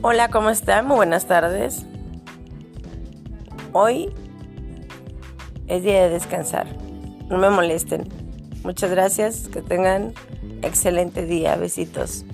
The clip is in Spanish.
Hola, ¿cómo están? Muy buenas tardes. Hoy es día de descansar. No me molesten. Muchas gracias. Que tengan excelente día. Besitos.